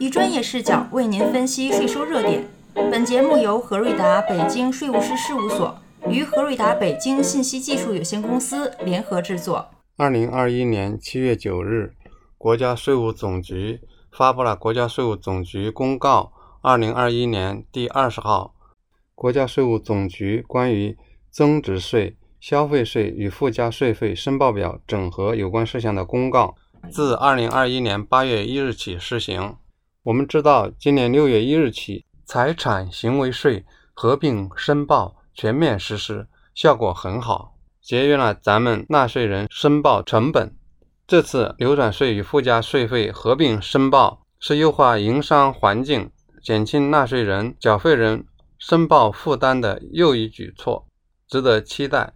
以专业视角为您分析税收热点。本节目由何瑞达北京税务师事务所与何瑞达北京信息技术有限公司联合制作。二零二一年七月九日，国家税务总局发布了《国家税务总局公告（二零二一年第二十号）》，国家税务总局关于增值税、消费税与附加税费申报表整合有关事项的公告，自二零二一年八月一日起施行。我们知道，今年六月一日起，财产行为税合并申报全面实施，效果很好，节约了咱们纳税人申报成本。这次流转税与附加税费合并申报，是优化营商环境、减轻纳税人、缴费人申报负担的又一举措，值得期待。